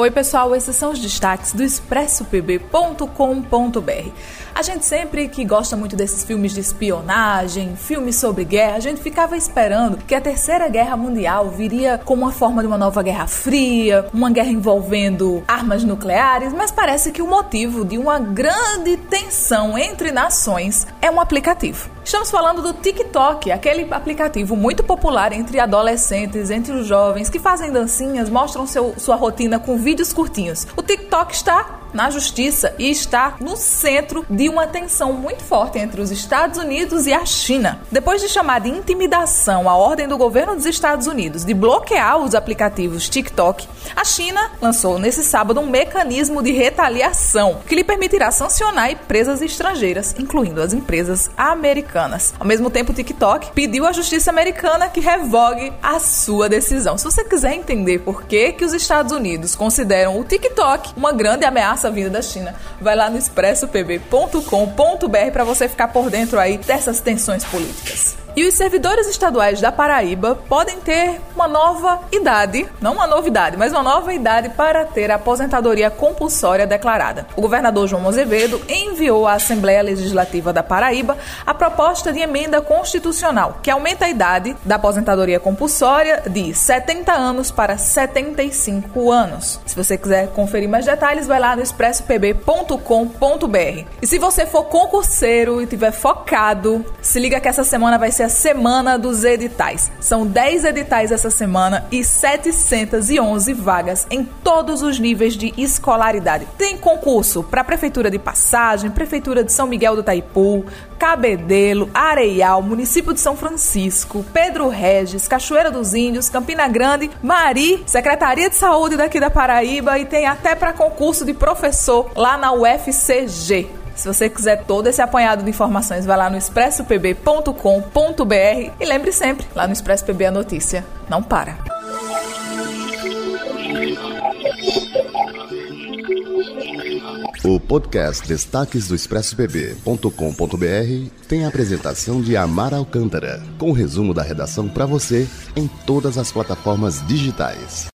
Oi, pessoal, esses são os destaques do expressopb.com.br. A gente sempre que gosta muito desses filmes de espionagem, filmes sobre guerra, a gente ficava esperando que a Terceira Guerra Mundial viria como uma forma de uma nova Guerra Fria, uma guerra envolvendo armas nucleares, mas parece que o motivo de uma grande tensão entre nações é um aplicativo. Estamos falando do TikTok, aquele aplicativo muito popular entre adolescentes, entre os jovens que fazem dancinhas, mostram seu, sua rotina com vídeos curtinhos. O TikTok está na justiça e está no centro de uma tensão muito forte entre os Estados Unidos e a China. Depois de chamar de intimidação a ordem do governo dos Estados Unidos de bloquear os aplicativos TikTok, a China lançou nesse sábado um mecanismo de retaliação que lhe permitirá sancionar empresas estrangeiras, incluindo as empresas americanas. Ao mesmo tempo, o TikTok pediu à justiça americana que revogue a sua decisão. Se você quiser entender por que, que os Estados Unidos consideram o TikTok uma grande ameaça massa vinda da China. Vai lá no expressopb.com.br para você ficar por dentro aí dessas tensões políticas. E os servidores estaduais da Paraíba podem ter uma nova idade, não uma novidade, mas uma nova idade para ter a aposentadoria compulsória declarada. O governador João Azevedo enviou à Assembleia Legislativa da Paraíba a proposta de emenda constitucional que aumenta a idade da aposentadoria compulsória de 70 anos para 75 anos. Se você quiser conferir mais detalhes, vai lá no expressopb.com.br. E se você for concurseiro e tiver focado, se liga que essa semana vai ser ser a semana dos editais. São 10 editais essa semana e 711 vagas em todos os níveis de escolaridade. Tem concurso para Prefeitura de Passagem, Prefeitura de São Miguel do Taipu, Cabedelo, Areial, município de São Francisco, Pedro Regis, Cachoeira dos Índios, Campina Grande, Mari, Secretaria de Saúde daqui da Paraíba e tem até para concurso de professor lá na UFCG. Se você quiser todo esse apanhado de informações, vai lá no expressopb.com.br e lembre sempre, lá no Expresso PB a notícia não para. O podcast Destaques do ExpressoPB.com.br tem a apresentação de Amar Alcântara, com o resumo da redação para você em todas as plataformas digitais.